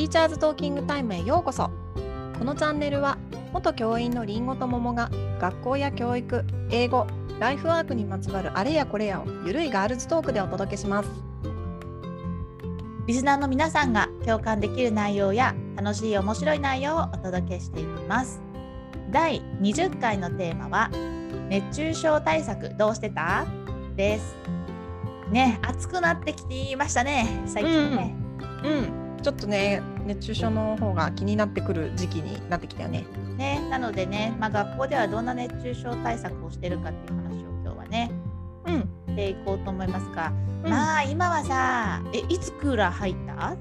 ティーチャーズトーキングタイムへようこそ。このチャンネルは元教員のりんごと桃が学校や教育英語ライフワークにまつわるあれやこれやをゆるいガールズトークでお届けします。リスナーの皆さんが共感できる内容や楽しい面白い内容をお届けしていきます。第20回のテーマは熱中症対策どうしてた？です。ね暑くなってきていましたね最近ね、うん、ちょっとね熱中症の方が気になってくる時期になってきたよね。ねなのでね、まあ、学校ではどんな熱中症対策をしてるかっていう話を今日はね。うん。していこうと思いますが、うん。まあ今はさえいつクーラー入った？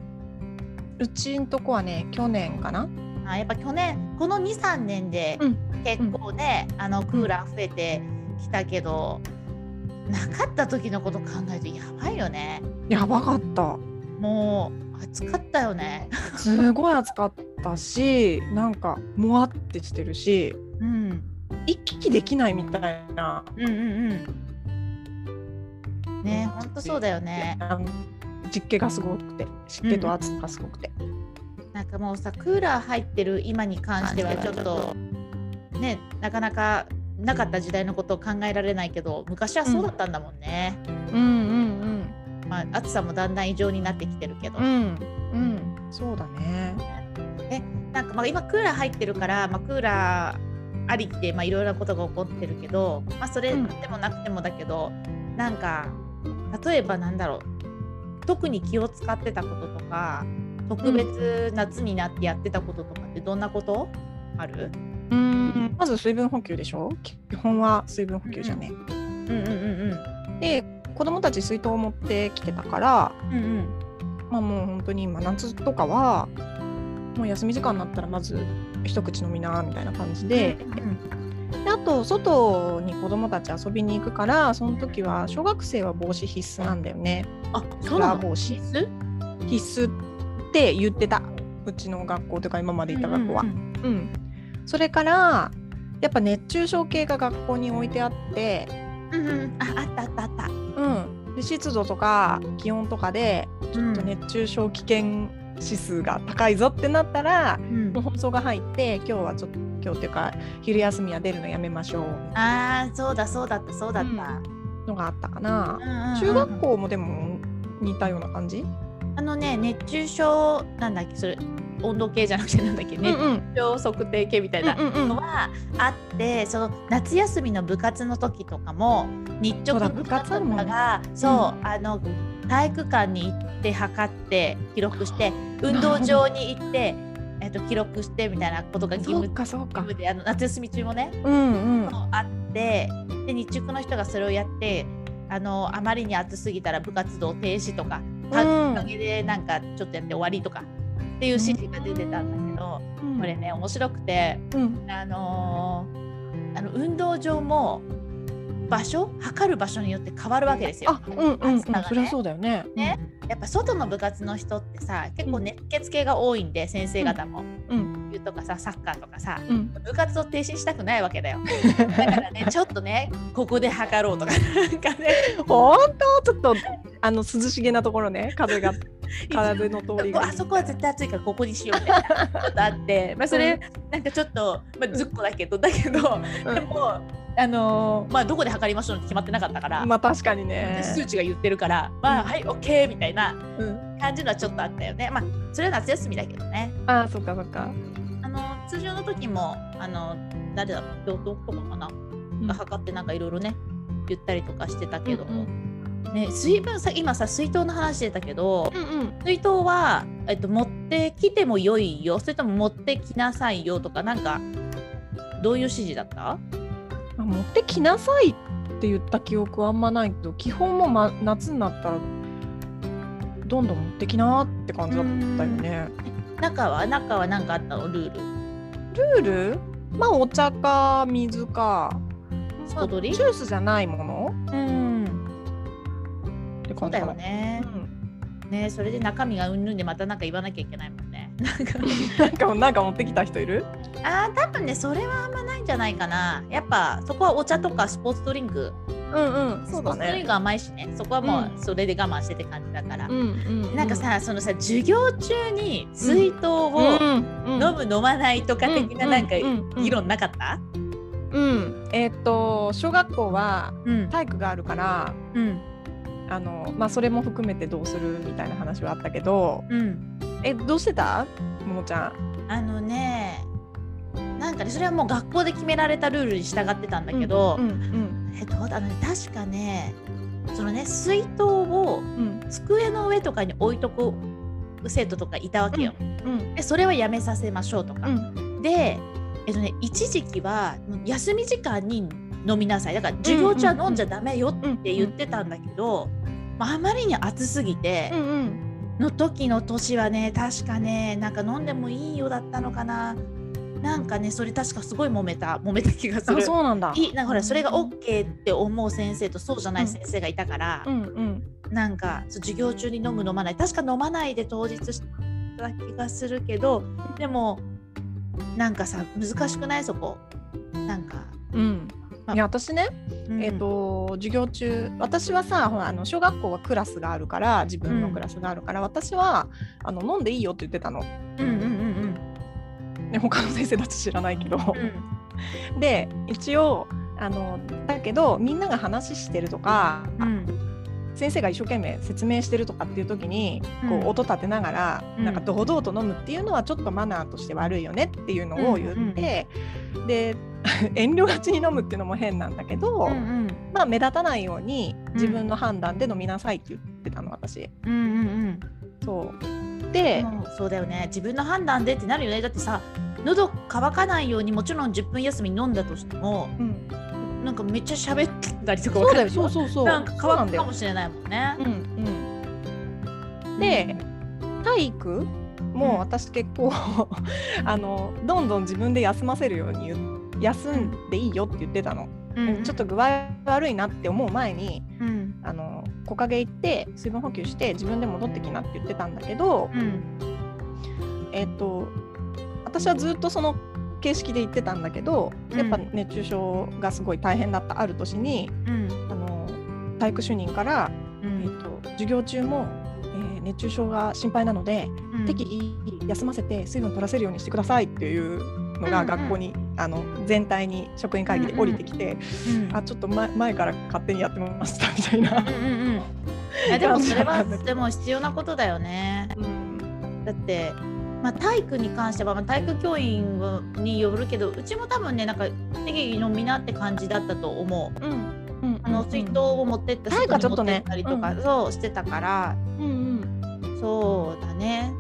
うちんとこはね去年かな。あやっぱ去年この23年でうん。結構ね、あのクーラー増えてきたけど、なかった時のこと考えるとやばいよね。やばかった。もう暑かったよね。すごい暑かったし なんかもわってしてるしうん。行き来できないみたいな。うんうんうんねほんとそうだよね。湿気がすごくて湿気と暑さがすごくて、なんかもうさクーラー入ってる今に関してはちょっとねなかなかなかった時代のことを考えられないけど昔はそうだったんだもんね、うん、うんまあ暑さもだんだん異常になってきてるけど、うん。うん。うんそうだね。なんかまあ今クーラー入ってるから、まあ、クーラーありってまあいろいろなことが起こってるけど、まあ、それうん。でもなくてもだけど、なんか例えばなんだろう。特に気を使ってたこととか特別夏になってやってたこととかってどんなこと？ある、うん。まず水分補給でしょ？基本は水分補給じゃね、うん、うんうん。で子供たち水筒を持ってきてたからうんうんうんまあもう本当に今夏とかはもう休み時間になったらまず一口飲みなみたいな感じで,、であと外に子供たち遊びに行くからその時は小学生は帽子必須なんだよね。あカそうなの？帽子。必須？必須って言ってた。うちの学校というか今まで行った学校は。ううんんそれからやっぱ熱中症計が学校に置いてあって、うんうんうん。ああったあったあったうん、で湿度とか気温とかでちょっと熱中症危険指数が高いぞってなったら、うん。もう放送が入って今日はちょっと今日っていうか昼休みは出るのやめましょう。あーそうだそうだったそうだった、のがあったかな。中学校もでも似たような感じ、あのね熱中症なんだっけ？それ温度計じゃなくてなんだっけ熱うんうん。中症測定計みたいなうんうんうん。のはあってその夏休みの部活の時とかも日直の部活とかがそう,、あの体育館に行って測って記録して運動場に行ってえっと記録してみたいなことが義そう務かそうか。義務であの夏休み中もね。うんうん。あってで日直の人がそれをやってあのあまりに暑すぎたら部活動停止とかおかげでなんかちょっとやって終わりとかっていう指示が出てたんだけど、これね面白くてうん。あのーあの運動場も場所測る場所によって変わるわけですよ。あうんうん、うそりゃそうだよね。ね。やっぱ外の部活の人ってさ結構熱血系が多いんで先生方も、うん。とかさサッカーとかさうん。部活を停止したくないわけだよ。だからねちょっとねここで測ろうとかなんかね。本当？ちょっとあの涼しげなところね風が風の通りが。あそこは絶対暑いからここにしようみたいな。ことあって、まあ、それなんかちょっと、まあ、ずっこだけどだけど、うん。でも、あのーまあ、どこで測りましょうって決まってなかったから、まあ確かにね。数値が言ってるから、まあ、はい OK みたいなうん、感じのはちょっとあったよね。まあそれは夏休みだけどね。あそっかそっか。あの通常の時もあの誰だ教頭とかかな、が測ってなんかいろいろね言ったりとかしてたけど、うんね、水分さ今さ水筒の話してたけど、うんうん。水筒は、えっと、持ってきても良いよそれとも持ってきなさいよとかなんかどういう指示だった？まあ持ってきなさいって言った記憶はあんまないけど基本も、ま、夏になったらどんどん持ってきなって感じだったよね。中は？中は何かあったの？ルール。ルール？まあお茶か水か、まあ、ジュースじゃないものそうだ。よね。うん。ねそれで中身がうんぬんでまたなんか言わなきゃいけないもんね。なんかなんかなんか持ってきた人いる？あー多分ねそれはあんまないんじじゃないかな。やっぱそこはお茶とかスポーツドリンク。うんうんそうだスポーツドリンねク甘いしねそこはもううそれで我慢してって感じだから、うんうんなんかさそのさ授業中に水筒をうん飲む飲まないとか的ななんか議論なかった？うん。えーっと小学校はうん。体育があるからうんあのまあそれも含めてどうするみたいな話はあったけどうん。えどうしてた？ももちゃん。あのねなんかねそれはもう学校で決められたルールに従ってたんだけど、うんうんえっとあのね。確かねそのね水筒をうん机の上とかに置いとく生徒とかいたわけよ。うんでそれはやめさせましょうとか。うん。で、えっとね、一時期は休み時間に飲みなさい。だから授業中は飲んじゃダメよって言ってたん。だけど、まあ、あまりに暑すぎてうんうんの時の年はね確かねなんか飲んでもいいよだったのかな。なんかねそれ確かすごい揉めた揉めた気がすある。そうなんだ。いいなんかほらそれが OK って思う先生とそうじゃない先生がいたから、うんうん。なんかそう授業中に飲む飲まない。確か飲まないで当日した気がするけどでもなんかさ難しくないそこ？なんか、うん。まいや私ねうん。えっ、と授業中私はさほらあの小学校はクラスがあるから自分のクラスがあるから、私はあの飲んでいいよって言ってたの、うんうんうんね、他の先生たち知らないけど、うん。で一応あのだけどみんなが話してるとか、うん。先生が一生懸命説明してるとかっていう時にこうん。う音立てながら、うん。なんか堂々と飲むっていうのはちょっとマナーとして悪いよねっていうのを言って、で 遠慮がちに飲むっていうのも変なんだけど、うんうん。まあ目立たないように自分の判断で飲みなさいって言ってたの私。うんうんうん。そう。で、そうだよね。自分の判断でってなるよね。だってさ喉乾かないようにもちろん10分休み飲んだとしてもうん、なんかめっちゃ喋ったりとかそうそうそうそう。なんか乾くかも。しれないもんね。うんうん、で体育も私結構 あのどんどん自分で休ませるように言う休んでいいよって言ってたの、うん。ちょっと具合悪いなって思う前にうん。あの木陰行って水分補給して自分で戻ってきなって言ってたんだけど、うん。えっ、と私はずっとその形式で言ってたんだけどやっぱうん熱中症がすごい大変だったある年にうん。あの体育主任から、うん。えっと授業中も、えー熱中症が心配なので、うん。適宜休ませて水分取らせるようにしてくださいっていうのがうんうん。学校に、あの全体に職員会議で降りてきて、うん。あちょっと前前から勝手にやってましたみたいな。うんうんうん。いやでもそれはでも必要なことだよね。うん。だって、まあ、体育に関しては、まあ、体育教員によるけどうちも多分ねなんか適宜飲みなって感じだったと思う。うん。うん。あの水筒を持ってった体育はちょっとね外に持ってったりとか、そうしてたから。うんうん。そうだね。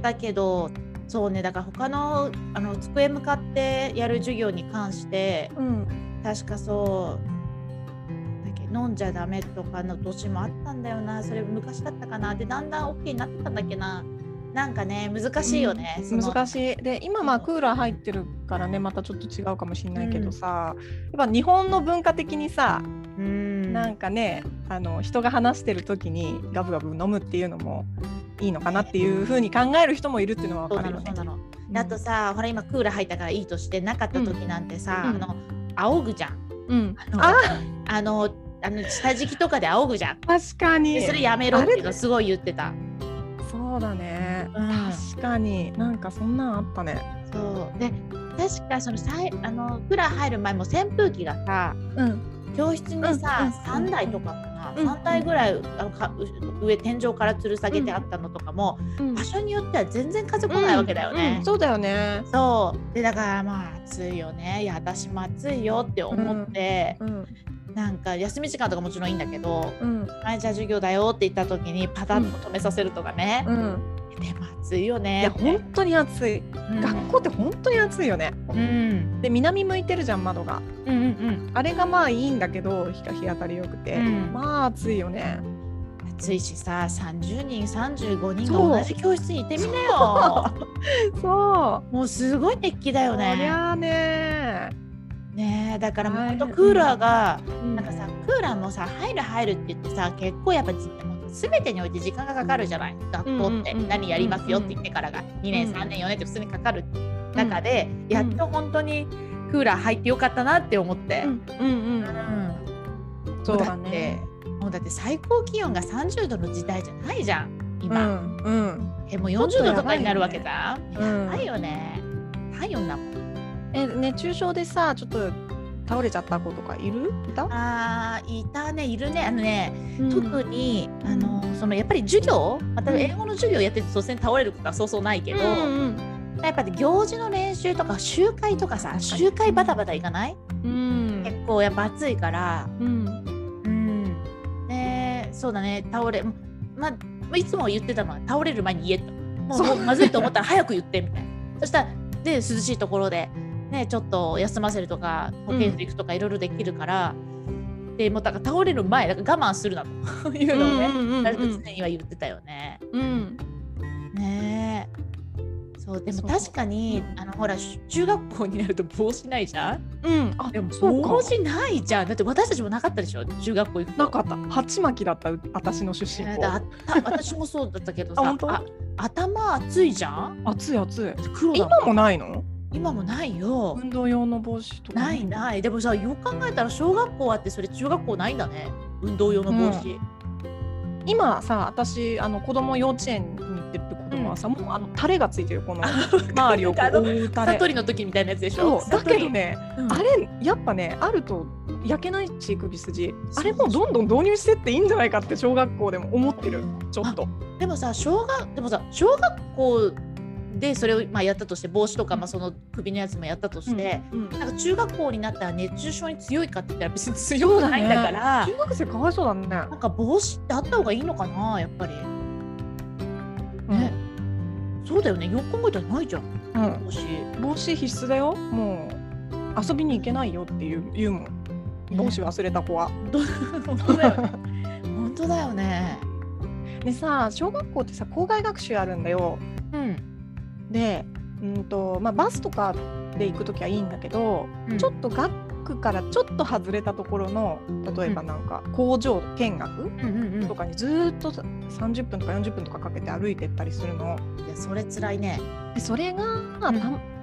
だけどそうねだから他のあの机向かってやる授業に関してうん。確かそうだっけ飲んじゃダメとかの年もあったんだよな。それ昔だったかな。でだんだん OK になってたんだっけな。なんかね難しいよね、その。難しい。で今まあクーラー入ってるからねまたちょっと違うかもしれないけどさ、やっぱ日本の文化的にさ、うん。なんかねあの人が話してる時にガブガブ飲むっていうのもいいのかなっていうふうに考える人もいるっていうのは分かるよね。あとさほら今クーラー入ったからいいとしてなかった時なんてさ、うん。あの仰ぐじゃん。うん、あのああのあの下敷きとかで仰ぐじゃん。確かに。でそれやめろっていうあれのすごい言ってた。そうだね、うん。確かに。なんかそんなんあったね。そう。で確かそのさいあのクーラー入る前も扇風機がさうん。教室にさ、うんうん3台とかかな、うん。3台ぐらいあのかう上天井から吊る下げてあったのとかも、うん。場所によっては全然風来ないわけだよね。うん。そうだよね。そう。でだからまあ暑いよね。いや私も暑いよって思って、うん。なんか休み時間とかもちろんいいんだけどうん「はいじゃあ授業だよ」って言った時にパタッと止めさせるとかね、うん、でも暑いよいねや本当に暑い、うん。学校って本当に暑いよね。うん。で南向いてるじゃん窓が。うんうんうん。あれがまあいいんだけど日が日当たりよくて、うん。まあ暑いよね。暑いしさ30人35人が同じ教室にいてみなよ。そう。もうすごい熱気だよそりねゃあね。ねえだからもうほんとクーラーがうん。なんかさクーラーもさ入る入るって言ってさ結構やっぱ全てにおいて時間がかかるじゃない？学校って。何やりますよって言ってからが。2年うん3年4年って普通にかかる中でやっと本当にククーラー入ってよかったなって思って。うん。うんうん。うん。そうだもってねもうだって最高気温が30度の時代じゃないじゃんう今、んうん。えもう40度とかになるわけじゃんちょっとやばいよね。やばいよね。体温だもん。え熱中症でさちょっと倒れちゃった子とかいる？いた、あーいたね。いるね。あのね、うん。特にうんあのそのやっぱり授業またうん。英語の授業やってて突然倒れることはそうそうないけど、うんうんやっぱり行事の練習とか集会とかさ集会バタバタいかない、うん。結構やっぱ暑いから。うん。うん。ねそうだね。倒れままあいつも言ってたのは倒れる前に言えと。もうまずいと思ったら早く言ってみたいな。そしたらで涼しいところでねちょっと休ませるとか保健室行くとかいろいろできるから、でもうだから倒れる前だから我慢するなと。いうのをね、うんうんうんうん。誰と常には言ってたよね。うん。ねえ。そうでも確かにうん。あのほらし中学校になると帽子ないじゃん？うん。あでもそうか。帽子ないじゃん。だって私たちもなかったでしょ？中学校行くと。なかった。鉢巻きだったう私の出身校。えーだ私もそうだったけどさあ頭熱いじゃん？熱い熱い。黒だ今もないの？今もないよ。運動用の帽子とかないない。でもさよく考えたら小学校あってそれ中学校ないんだね。運動用の帽子、今さ私あの子供幼稚園に行ってる子供はさ、もうあのタレがついてるこの周りをこう覆うタレ悟りの時みたいなやつでしょ？だけど、ね、うん。あれやっぱねあると焼けないし首筋。あれもうどんどん導入してっていいんじゃないかって小学校でも思ってる。ちょっと。でもさ小学でもさ小学校でそれをまあやったとして帽子とか、まあ、その首のやつもやったとして、うんなんか中学校になったら熱中症に強いかって言ったら別に強くないんだから。中学生かわいそうだね。なんか帽子ってあった方がいいのかなやっぱり。ね、そうだよね。よく考えたらないじゃん。うん。帽子。帽子必須だよ。もう遊びに行けないよっていう言うもん。帽子忘れた子は。本当だよね。本当だよね。でさ小学校ってさ校外学習あるんだよ。うん、で、うんとまあ、バスとかで行く時はいいんだけど、うん。ちょっと学区からちょっと外れたところの例えばなんか工場見学うんうんうん。とかにずーっと30分とか40分とかかけて歩いてったりするの。いやそれ辛いね。でそれが、た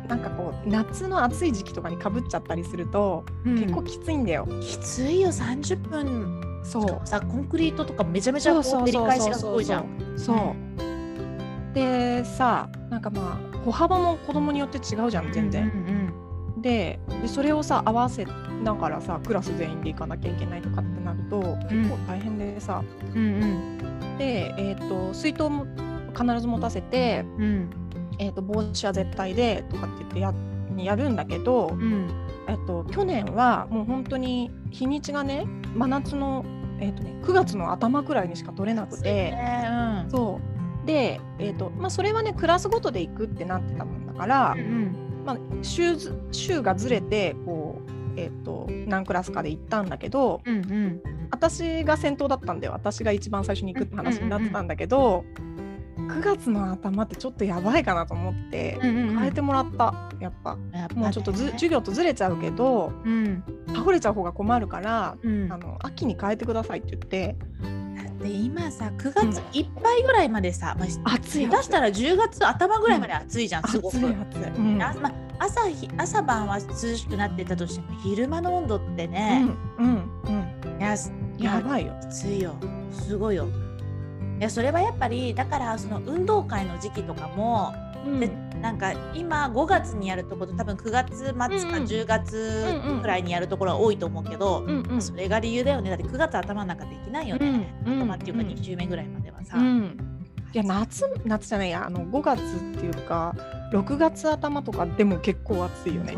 なんかこう夏の暑い時期とかにかぶっちゃったりすると、結構きついんだよ。きついよ30分そう。さコンクリートとかめちゃめちゃこう照り返しがすごいじゃん。そう。でさなんかまあ歩幅も子供によって違うじゃん全然。うんででそれをさ合わせながらさクラス全員で行かなきゃいけないとかってなると結構大変でさ、うんうん。で、えー、と水筒も必ず持たせて、うん。うんえー、と帽子は絶対でとかって言ってややるんだけど、うん。えっと、去年はもう本当に日にちがね真夏の、えっとね、9月の頭くらいにしか取れなくて。ねうん。そうで、えーとまあ、それはねクラスごとで行くってなってたもんだから、うんまあ、週ず週がずれてこう、えー、と何クラスかで行ったんだけどうんうん。私が先頭だったんだよ。私が一番最初に行くって話になってたんだけど、9月の頭ってちょっとやばいかなと思ってうんうんうん。変えてもらった。やっぱ。ね。もうちょっとず授業とずれちゃうけどうん。倒れちゃう方が困るから、うん。あの秋に変えてくださいって言ってで今さ9月いっぱいぐらいまでさ、まあ、暑い下手したら10月頭ぐらいまで暑いじゃん、すごく。暑い暑い、うん。あまあ、朝日朝晩は涼しくなってたとしても昼間の温度ってうね、ん。うん。いやすうん、やばいよ。いよ。すごいよ。いやそれはやっぱりだからその運動会の時期とかも、でなんか今5月にやるところ多分9月末かうんうん。10月くらいにやるところは多いと思うけど、うんうん。それが理由だよね。だって9月頭なんかできないよね、うんうん頭っていうか2週目ぐらいまではさ、うん。いや夏夏じゃないやあの5月っていうか6月頭とかでも結構暑いよね。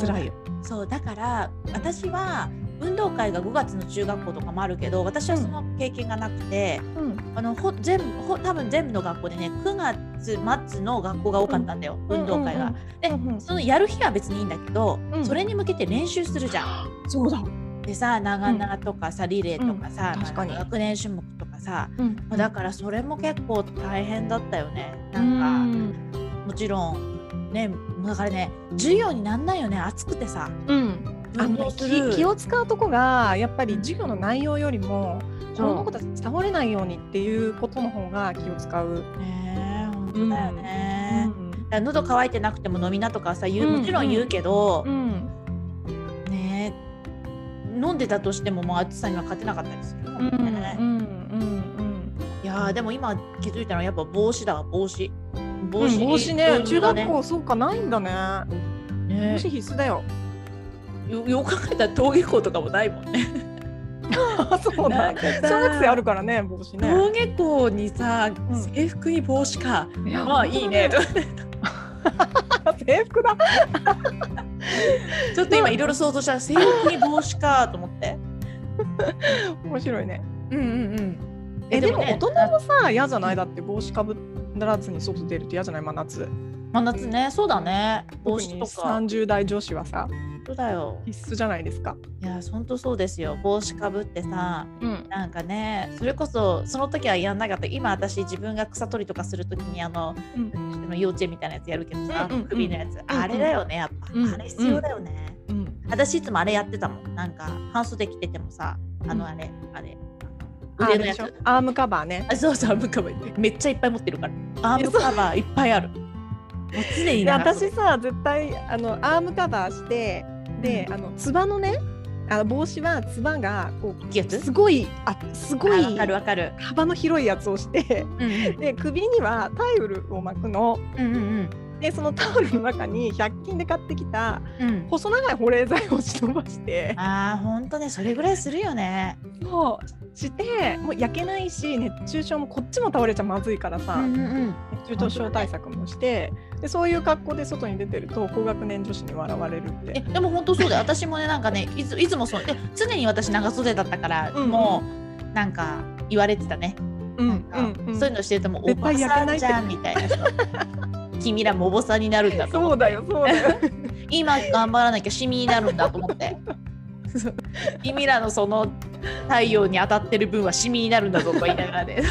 辛いよ。そうだから私は運動会が5月の中学校とかもあるけど私はその経験がなくて、うんあのほ全部ほ多分全部の学校でね9月末の学校が多かったんだよ、運動会が。で、うんうんそのやる日は別にいいんだけど、うんそれに向けて練習するじゃん。そうだ。でさ長々とかさ、リレーとかさ、うん確かにまあ学年種目とかさ、うんまあだからそれも結構大変だったよね。なんか、もちろんねだからね授業になんないよね暑くてさ。うんあの気気を使うとこがやっぱり授業の内容よりもこの子たち倒れないようにっていうことの方が気を使う。ねえ本当だよね。ら喉乾いてなくても飲みなとかさ言ううんもちろん言うけどう、ん。ね飲んでたとしてももう暑さには勝てなかったりするもうんんうんね。うん。いやーでも今気づいたのはやっぱ帽子だわ帽子。帽うん子,、帽子ね。ね学校そうかないんだね。ね帽子必須だよよよく考えたら登下校とかもないもんね。あ そうだなんかさ小学生あるからね帽子ね登下校にさ、ん制服に帽子か。いやまあいいね。制服だ ちょっと今いろいろ想像したら制服に帽子かと思って。面白いねうんうんうん。えでもね大人もさ嫌じゃない？だって帽子かぶらずに外出るって嫌じゃない？真夏真夏ね、そうだね。帽子とか。30代女子はさ本当だよ。必須じゃないですかいや、本当そうですよ。帽子かぶってさ、うんなんかね、それこそその時はやんなかった。今私自分が草取りとかする時にあの、うん幼稚園みたいなやつやるけどさ、うんうんうん首のやつ、あれだよね、やっぱ。うんあれ必要だよね。うん私いつもあれやってたもん。なんか半袖着ててもさ、あのうんあれ、あれ。あ腕のやつ。アームカバーねあそうそう、アームカバー。めっちゃいっぱい持ってるから。アームカバーいっぱいある。常に私さ絶対あのアームカバーしてであのつばのねあの帽子はつばがこういやつすごいあすごいあわかるわかる。幅の広いやつをしてうんうん。で首にはタイオルを巻くの。うんうんでそのタオルの中に100均で買ってきたうん。うん細長い保冷剤を忍ばして。ああ、本当ね、それぐらいするよね。そう。してもう焼けないし熱中症もこっちも倒れちゃまずいからさ、うんうん熱中症対策もしてでそういう格好で外に出てると高学年女子に笑われるっえ、て。でも本当そうだよ。私もね、なんかね、いついつもそう、で常に私長袖だったから、うんうんもうなんか言われてたね。うんうんうんそういうのしてるともうお絶ばさんじゃんみたいな人。君らもおばさんになるんだと。そうだよそうだよ。今頑張らなきゃシミになるんだと思って。君らのその太陽に当たってる分はシミになるんだぞと言いながらね。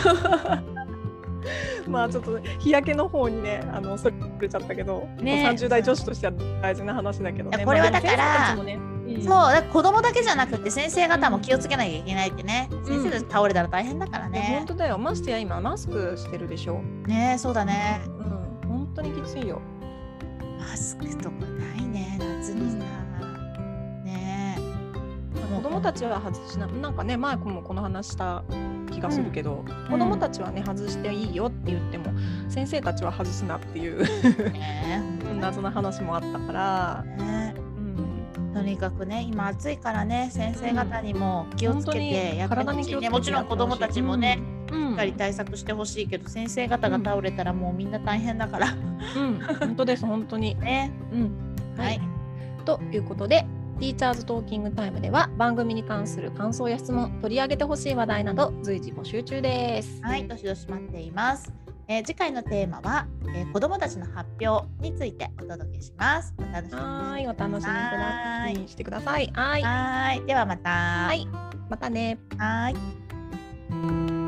まあちょっと日焼けの方にねあのそれちゃったけど、ね30代女子としては大事な話だけどね。これはだからねうんそう、だ子供だけじゃなくて先生方も気をつけなきゃいけないってね。ん先生たち倒れたら大変だからね本。当だよましてや今マスクしてるでしょ。ねそうだね。うん本当にきついよ。マスクとかないね、夏にさ。ね子供たちは外しななんかね前もこの話した気がするけど、子供たちはね外していいよって言っても先生たちは外すなっていうね。謎な話もあったから、ね。うん、とにかくね、今暑いからね、先生方にも気をつけてやってほしいね。もちろん子供たちもね、うん、しっかり対策してほしいけど、先生方が倒れたらもうみんな大変だから。うん、本当です本当に。ね。うん。はい。ということで、ティーチャーズトーキングタイムでは番組に関する感想や質問、取り上げてほしい話題など随時募集中です。はい、どしどし待っています。えー次回のテーマは、えー子どもたちの発表についてお届けします。お楽しみにはーい、お楽しみしてください。はい、はーい、ではまた。はい、またね。はーい。